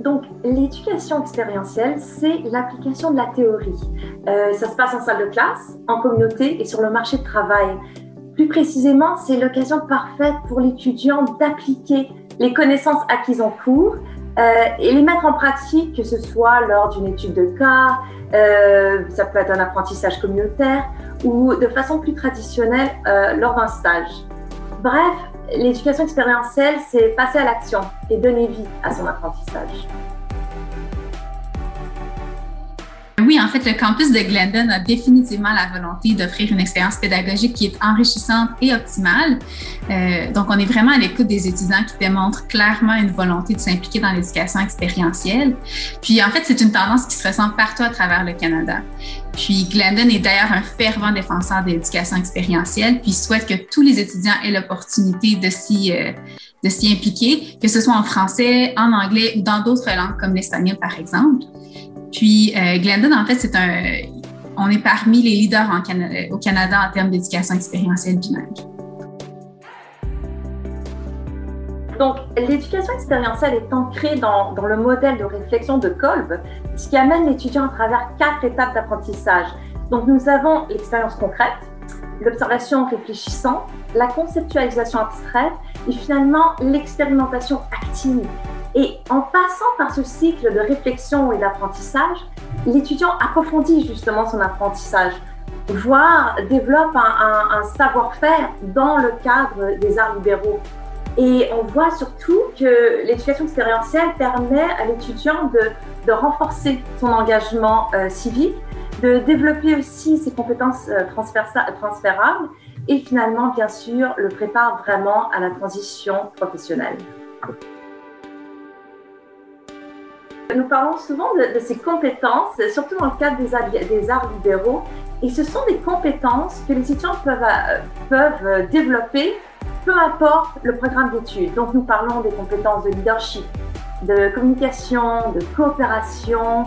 Donc, l'éducation expérientielle, c'est l'application de la théorie. Euh, ça se passe en salle de classe, en communauté et sur le marché de travail. Plus précisément, c'est l'occasion parfaite pour l'étudiant d'appliquer les connaissances acquises en cours euh, et les mettre en pratique, que ce soit lors d'une étude de cas, euh, ça peut être un apprentissage communautaire ou de façon plus traditionnelle lors d'un stage. Bref, l'éducation expérientielle, c'est passer à l'action et donner vie à son apprentissage. Oui, en fait, le campus de Glendon a définitivement la volonté d'offrir une expérience pédagogique qui est enrichissante et optimale. Euh, donc, on est vraiment à l'écoute des étudiants qui démontrent clairement une volonté de s'impliquer dans l'éducation expérientielle. Puis, en fait, c'est une tendance qui se ressent partout à travers le Canada. Puis, Glendon est d'ailleurs un fervent défenseur de l'éducation expérientielle, puis souhaite que tous les étudiants aient l'opportunité de s'y euh, de s'y impliquer, que ce soit en français, en anglais ou dans d'autres langues comme l'espagnol, par exemple. Puis, euh, Glendon, en fait, c'est un, on est parmi les leaders en au Canada en termes d'éducation expérientielle bilingue. Donc, l'éducation expérientielle est ancrée dans, dans, le modèle de réflexion de Kolb, ce qui amène l'étudiant à travers quatre étapes d'apprentissage. Donc, nous avons l'expérience concrète, l'observation réfléchissante, la conceptualisation abstraite et finalement l'expérimentation active. Et en passant par ce cycle de réflexion et d'apprentissage, l'étudiant approfondit justement son apprentissage, voire développe un, savoir-faire dans le cadre des arts libéraux. Et on voit surtout que l'éducation expérientielle permet à l'étudiant de, renforcer son engagement euh, civique, de développer aussi ses compétences euh, transférables et finalement, bien sûr, le prépare vraiment à la transition professionnelle. Nous parlons souvent de, ces compétences, surtout dans le cadre des, arts libéraux, et ce sont des compétences que les étudiants peuvent, euh, peuvent développer, peu importe le programme d'études. Donc nous parlons des compétences de leadership, de communication, de coopération,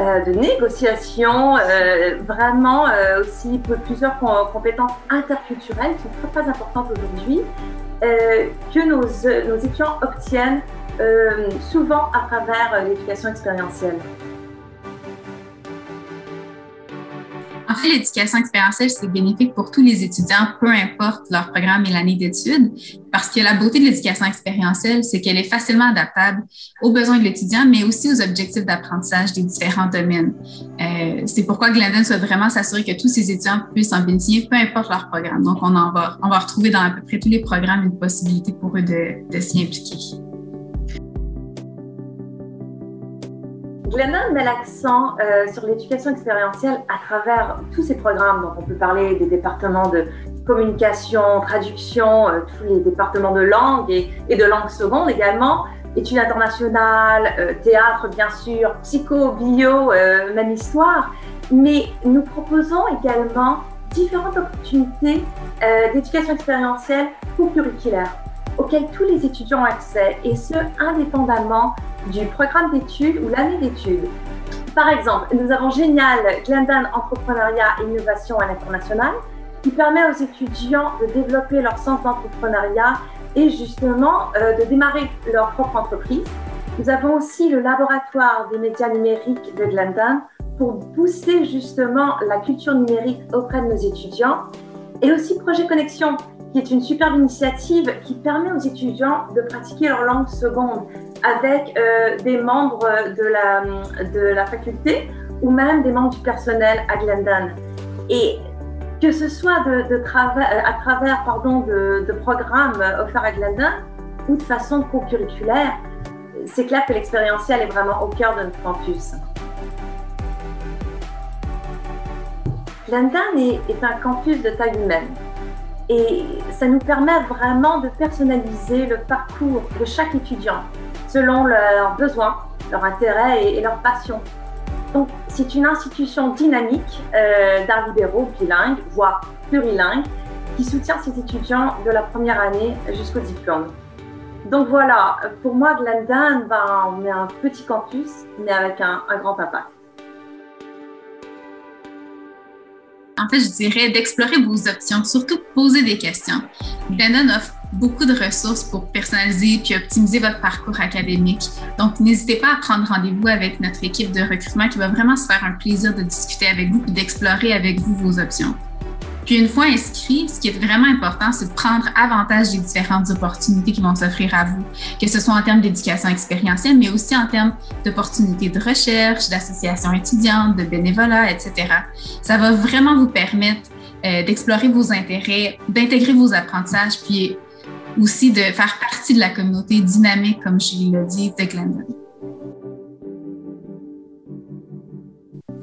euh, de négociation, euh, vraiment aussi plusieurs compétences interculturelles qui sont très, importantes aujourd'hui, que nos étudiants obtiennent euh, souvent à travers euh, l'éducation expérientielle. En fait, l'éducation expérientielle, c'est bénéfique pour tous les étudiants, peu importe leur programme et l'année d'études, parce que la beauté de l'éducation expérientielle, c'est qu'elle est facilement adaptable aux besoins de l'étudiant, mais aussi aux objectifs d'apprentissage des différents domaines. Euh, c'est pourquoi Glendon souhaite vraiment s'assurer que tous ces étudiants puissent en bénéficier, peu importe leur programme. Donc, on, va, retrouver dans à peu près tous les programmes une possibilité pour eux de s'y impliquer. Glennon met l'accent euh, sur l'éducation expérientielle à travers tous ces programmes. Donc, on peut parler des départements de communication, traduction, euh, tous les départements de langue et, de langue seconde également, études internationales, euh, théâtre bien sûr, psycho, bio, même histoire. Mais nous proposons également différentes opportunités d'éducation expérientielle ou auxquelles tous les étudiants ont accès, et ce, indépendamment du programme d'études ou l'année d'études. Par exemple, nous avons génial Glendon Entrepreneuriat et Innovation à l'international qui permet aux étudiants de développer leur sens d'entrepreneuriat et justement euh, de démarrer leur propre entreprise. Nous avons aussi le laboratoire des médias numériques de Glendon pour booster justement la culture numérique auprès de nos étudiants et aussi Projet Connexion qui est une superbe initiative qui permet aux étudiants de pratiquer leur langue seconde avec euh, des membres de la, faculté ou même des membres du personnel à Glendon. Et que ce soit de à travers pardon, de, programmes offerts à Glendon ou de façon co-curriculaire, c'est clair que l'expérientiel est vraiment au cœur de notre campus. Glendon est un campus de taille humaine. Et ça nous permet vraiment de personnaliser le parcours de chaque étudiant selon leurs besoins, leurs intérêts et, leurs passions. Donc, c'est une institution dynamique euh, d'arts libéraux bilingues, voire plurilingues, qui soutient ses étudiants de la première année jusqu'au diplôme. Donc voilà, pour moi, Glendon, ben, on est un petit campus, mais avec un grand impact. En fait, je dirais d'explorer vos options, surtout poser des questions. Glendon offre beaucoup de ressources pour personnaliser puis optimiser votre parcours académique. Donc, n'hésitez pas à prendre rendez-vous avec notre équipe de recrutement qui va vraiment se faire un plaisir de discuter avec vous et d'explorer avec vous vos options. Puis une fois inscrit, ce qui est vraiment important, c'est de prendre avantage des différentes opportunités qui vont s'offrir à vous, que ce soit en termes d'éducation expérientielle, mais aussi en termes d'opportunités de recherche, d'associations étudiantes, de bénévolat, etc. Ça va vraiment vous permettre euh, d'explorer vos intérêts, d'intégrer vos apprentissages, puis aussi de faire partie de la communauté dynamique, comme je l'ai dit, de Glendon.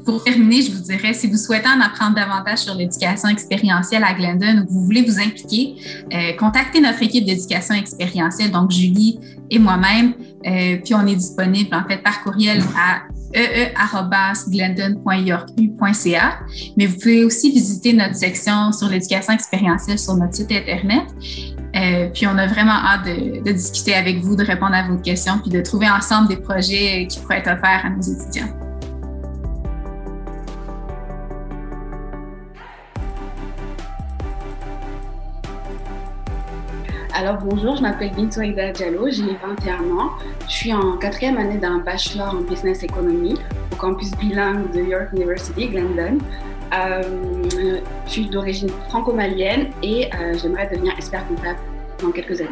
Pour terminer, je vous dirais, si vous souhaitez en apprendre davantage sur l'éducation expérientielle à Glendon ou que vous voulez vous impliquer, euh, contactez notre équipe d'éducation expérientielle, donc Julie et moi-même. Euh, puis on est disponible en fait par courriel à ee.glendon.yorku.ca. Mais vous pouvez aussi visiter notre section sur l'éducation expérientielle sur notre site Internet. Euh, puis on a vraiment hâte de, de discuter avec vous, de répondre à vos questions, puis de trouver ensemble des projets qui pourraient être offerts à nos étudiants. Alors bonjour, je m'appelle Bintou Aïda Diallo, j'ai 21 ans. Je suis en quatrième année d'un bachelor en business economy au campus bilingue de York University, Glendon. Euh, je suis d'origine franco-malienne et euh, j'aimerais devenir expert comptable dans quelques années.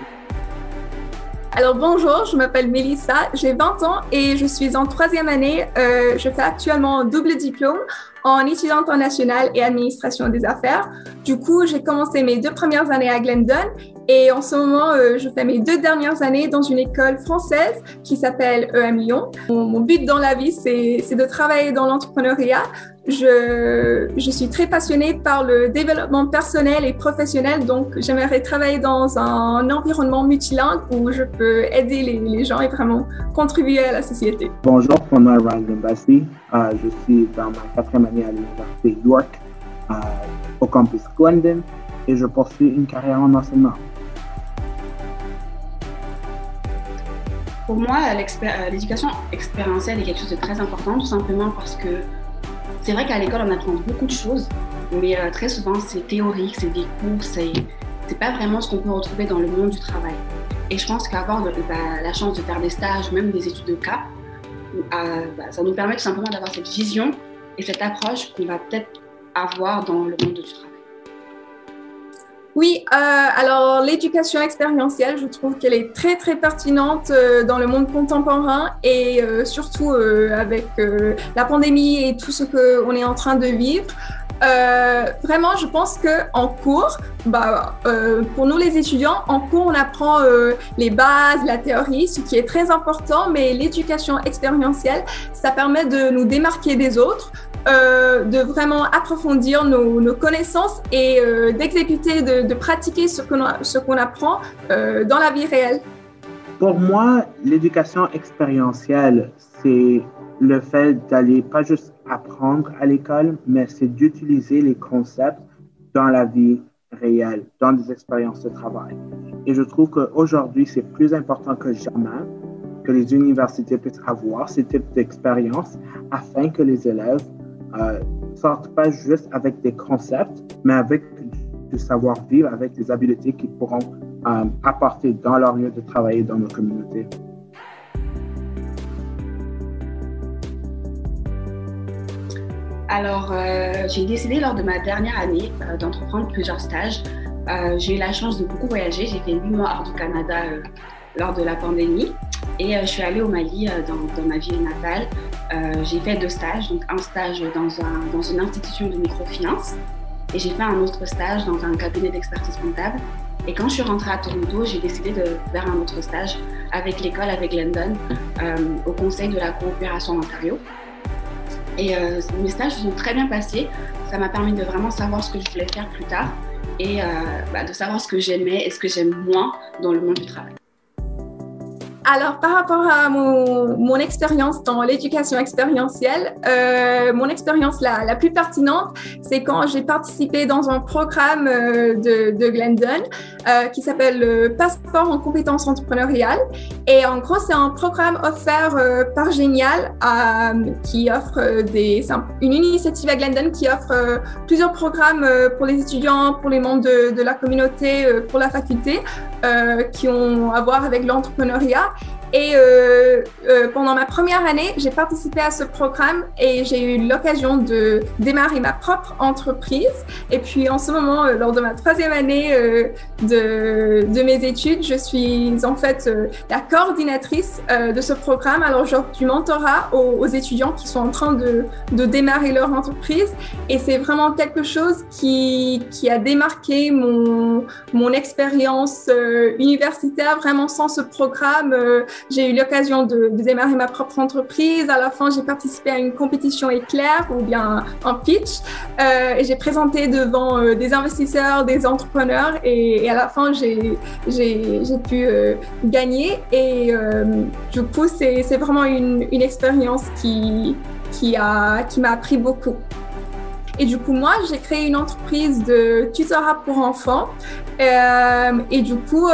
Alors bonjour, je m'appelle Melissa, j'ai 20 ans et je suis en troisième année. Euh, je fais actuellement un double diplôme en études internationales et administration des affaires. Du coup, j'ai commencé mes deux premières années à Glendon et en ce moment, euh, je fais mes deux dernières années dans une école française qui s'appelle EM Lyon. Mon, but dans la vie, c'est de travailler dans l'entrepreneuriat. Je, suis très passionnée par le développement personnel et professionnel, donc j'aimerais travailler dans un environnement multilingue où je peux aider les, gens et vraiment contribuer à la société. Bonjour, mon nom est Ryan Bassi. Euh, je suis dans ma quatrième année à l'Université York euh, au campus Glendon et je poursuis une carrière en enseignement. Pour moi, euh, l'éducation expérientielle est quelque chose de très important, tout simplement parce que c'est vrai qu'à l'école, on apprend beaucoup de choses, mais euh, très souvent, c'est théorique, c'est des cours, c'est pas vraiment ce qu'on peut retrouver dans le monde du travail. Et je pense qu'avoir la chance de faire des stages, même des études de cas, euh, bah, ça nous permet tout simplement d'avoir cette vision et cette approche qu'on va peut-être avoir dans le monde du travail. Oui, euh, alors l'éducation expérientielle, je trouve qu'elle est très très pertinente euh, dans le monde contemporain et euh, surtout avec la pandémie et tout ce qu'on est en train de vivre. vraiment, je pense que en cours, bah, pour nous les étudiants, en cours on apprend les bases, la théorie, ce qui est très important, mais l'éducation expérientielle, ça permet de nous démarquer des autres, euh, de vraiment approfondir nos, connaissances et euh, d'exécuter, de, pratiquer ce qu'on, apprend euh, dans la vie réelle. Pour moi, l'éducation expérientielle, c'est le fait d'aller pas juste apprendre à l'école, mais c'est d'utiliser les concepts dans la vie réelle, dans des expériences de travail. Et je trouve qu'aujourd'hui, c'est plus important que jamais que les universités puissent avoir ce type d'expérience afin que les élèves euh, sortent pas juste avec des concepts, mais avec du savoir-vivre, avec des habiletés qu'ils pourront euh, apporter dans leur lieu de travail dans nos communautés. Alors, euh, j'ai décidé lors de ma dernière année d'entreprendre plusieurs stages. j'ai eu la chance de beaucoup voyager. J'ai fait huit mois hors du Canada lors de la pandémie. Et je suis allée au Mali, dans, ma ville natale, euh, j'ai fait deux stages, donc un stage dans, un, dans une institution de microfinance et j'ai fait un autre stage dans un cabinet d'expertise comptable. Et quand je suis rentrée à Toronto, j'ai décidé de faire un autre stage avec l'école, avec Glendon, euh, au Conseil de la coopération Ontario. Et euh, mes stages se sont très bien passés. Ça m'a permis de vraiment savoir ce que je voulais faire plus tard et bah, de savoir ce que j'aimais et ce que j'aime moins dans le monde du travail. Alors, par rapport à mon, mon expérience dans l'éducation expérientielle, euh, mon expérience la, la, plus pertinente, c'est quand j'ai participé dans un programme euh, de, de Glendon euh, qui s'appelle le Passeport en compétences entrepreneuriales. Et en gros, c'est un programme offert euh, par Génial qui offre des, une initiative à Glendon qui offre plusieurs programmes pour les étudiants, pour les membres de, de la communauté, pour la faculté, qui ont à voir avec l'entrepreneuriat. Et euh, euh, pendant ma première année, j'ai participé à ce programme et j'ai eu l'occasion de démarrer ma propre entreprise. Et puis en ce moment, euh, lors de ma troisième année euh, de, de, mes études, je suis en fait euh, la coordinatrice de ce programme. Alors j'offre du mentorat aux, aux, étudiants qui sont en train de, de démarrer leur entreprise. Et c'est vraiment quelque chose qui, qui a démarqué mon, mon expérience universitaire. Vraiment sans ce programme, j'ai eu l'occasion de, démarrer ma propre entreprise. À la fin, j'ai participé à une compétition éclair ou bien un pitch. Euh, j'ai présenté devant euh, des investisseurs, des entrepreneurs. Et, à la fin, j'ai pu euh, gagner. Et du coup, c'est vraiment une, expérience qui, m'a appris beaucoup. Et du coup, moi, j'ai créé une entreprise de tutorat pour enfants. Et du coup,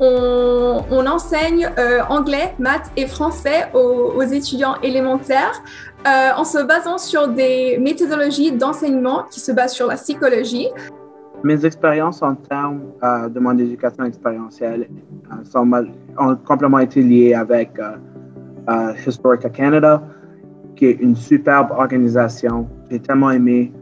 on, enseigne euh, anglais, maths et français aux, étudiants élémentaires euh, en se basant sur des méthodologies d'enseignement qui se basent sur la psychologie. Mes expériences en termes euh, de mon éducation expérientielle ont complètement été liées avec Historica Canada, qui est une superbe organisation. J'ai tellement aimé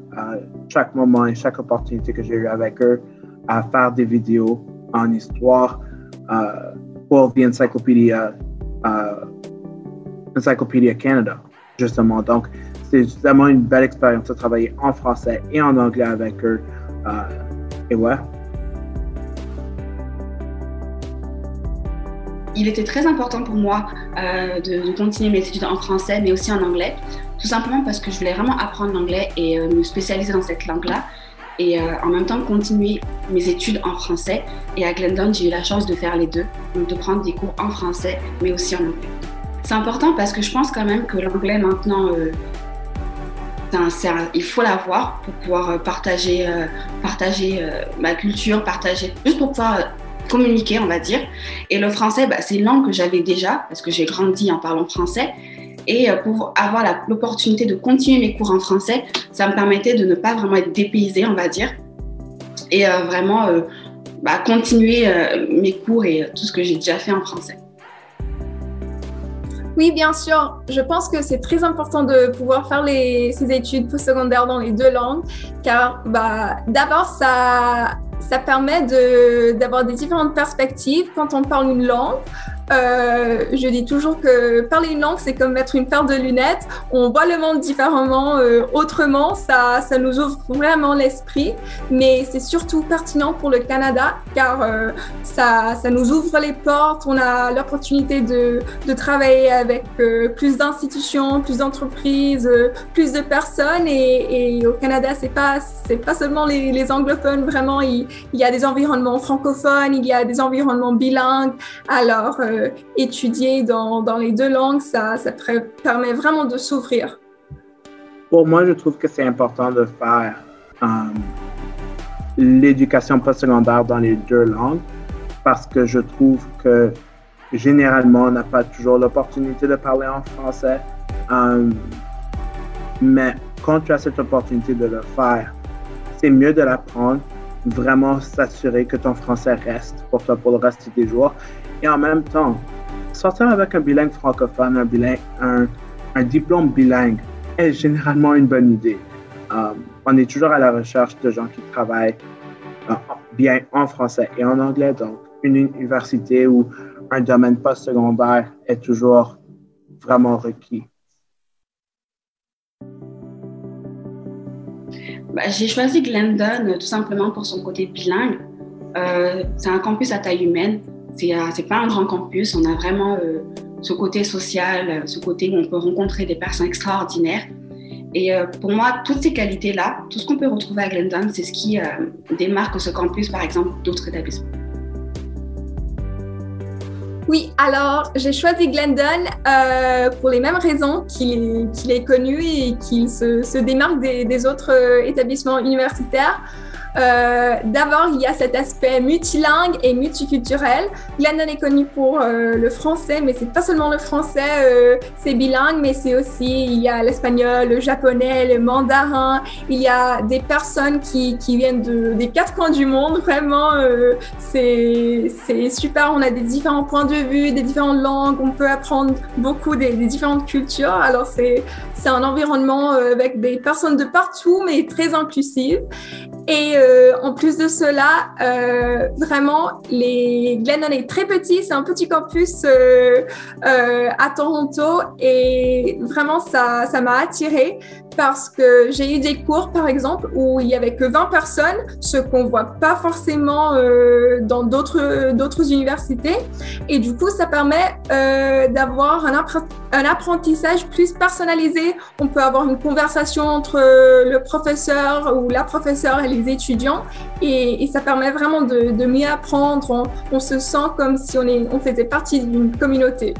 chaque moment et chaque opportunité que j'ai eu avec eux à faire des vidéos en histoire, uh, pour the uh, Canada, justement. Donc, c'est vraiment une belle expérience de travailler en français et en anglais avec eux. Uh, et ouais. Il était très important pour moi euh, de, de, continuer mes études en français, mais aussi en anglais, tout simplement parce que je voulais vraiment apprendre l'anglais et euh, me spécialiser dans cette langue-là et euh, en même temps continuer mes études en français. Et à Glendon, j'ai eu la chance de faire les deux, donc de prendre des cours en français, mais aussi en anglais. C'est important parce que je pense quand même que l'anglais maintenant, euh, il faut l'avoir pour pouvoir euh, partager, partager ma culture, partager, juste pour pouvoir communiquer, on va dire. Et le français, bah, c'est une langue que j'avais déjà, parce que j'ai grandi en parlant français. Et pour avoir l'opportunité de continuer mes cours en français, ça me permettait de ne pas vraiment être dépaysée, on va dire, et euh, vraiment euh, bah, continuer euh, mes cours et tout ce que j'ai déjà fait en français. Oui, bien sûr. Je pense que c'est très important de pouvoir faire les, ces études postsecondaires dans les deux langues, car bah, d'abord, ça, permet d'avoir de, des différentes perspectives quand on parle une langue. Euh, je dis toujours que parler une langue, c'est comme mettre une paire de lunettes. On voit le monde différemment, euh, autrement. Ça, ça nous ouvre vraiment l'esprit. Mais c'est surtout pertinent pour le Canada car euh, ça, ça nous ouvre les portes. On a l'opportunité de, de travailler avec euh, plus d'institutions, plus d'entreprises, euh, plus de personnes. Et, et au Canada, c'est pas, c'est pas seulement les, les anglophones. Vraiment, il, il, y a des environnements francophones, il y a des environnements bilingues. Alors, euh, étudier dans, dans, les deux langues, ça, ça permet vraiment de s'ouvrir. Pour moi, je trouve que c'est important de faire um, l'éducation postsecondaire dans les deux langues parce que je trouve que généralement, on n'a pas toujours l'opportunité de parler en français. Um, mais quand tu as cette opportunité de le faire, c'est mieux de l'apprendre, vraiment s'assurer que ton français reste pour toi pour le reste de tes jours et en même temps, sortir avec un bilingue francophone, un, bilingue, un, diplôme bilingue est généralement une bonne idée. Um, on est toujours à la recherche de gens qui travaillent uh, bien en français et en anglais, donc une université ou un domaine postsecondaire est toujours vraiment requis. Bah, J'ai choisi Glendon tout simplement pour son côté bilingue. Euh, c'est un campus à taille humaine c'est pas un grand campus, on a vraiment euh, ce côté social, ce côté où on peut rencontrer des personnes extraordinaires. Et euh, pour moi, toutes ces qualités-là, tout ce qu'on peut retrouver à Glendon, c'est ce qui euh, démarque ce campus, par exemple, d'autres établissements. Oui, alors j'ai choisi Glendon euh, pour les mêmes raisons qu'il est connu et qu'il se, démarque des autres euh, établissements universitaires. Euh, d'abord, il y a cet aspect multilingue et multiculturel. Glendon est connu pour euh, le français, mais c'est pas seulement le français, euh, c'est bilingue, mais c'est aussi, il y a l'espagnol, le japonais, le mandarin. Il y a des personnes qui, viennent de, des quatre coins du monde. Vraiment, c'est super. On a des différents points de vue, des différentes langues. On peut apprendre beaucoup des, différentes cultures. Alors, c'est un environnement avec des personnes de partout, mais très inclusif. Et euh, en plus de cela, euh, vraiment, les Glennon est très petit, c'est un petit campus euh, à Toronto et vraiment ça, ça m'a attiré parce que j'ai eu des cours, par exemple, où il y avait que 20 personnes, ce qu'on voit pas forcément euh, dans d'autres d'autres universités. Et du coup, ça permet euh, d'avoir un, un, apprentissage plus personnalisé. On peut avoir une conversation entre le professeur ou la professeure et les étudiants, et, ça permet vraiment de, mieux apprendre. On, se sent comme si on, est, faisait partie d'une communauté.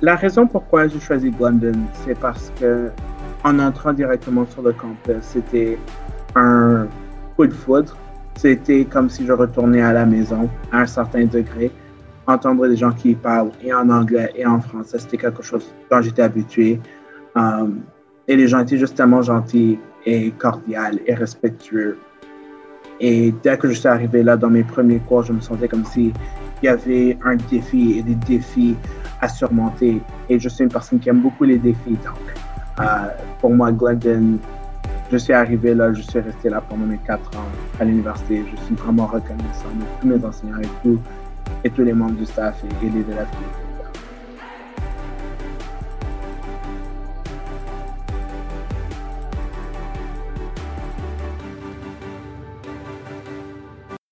La raison pourquoi j'ai choisi London, c'est parce que en entrant directement sur le campus, c'était un coup de foudre. C'était comme si je retournais à la maison à un certain degré. Entendre des gens qui parlent et en anglais et en français, c'était quelque chose dont j'étais habitué. Um, et les gens étaient justement gentils et cordiaux et respectueux. Et dès que je suis arrivé là dans mes premiers cours, je me sentais comme si il y avait un défi et des défis à surmonter. Et je suis une personne qui aime beaucoup les défis. Donc, euh, pour moi, Glendon, je suis arrivé là, je suis resté là pendant mes quatre ans à l'université. Je suis vraiment reconnaissant de tous mes enseignants et, tout, et tous les membres du staff et, et les élèves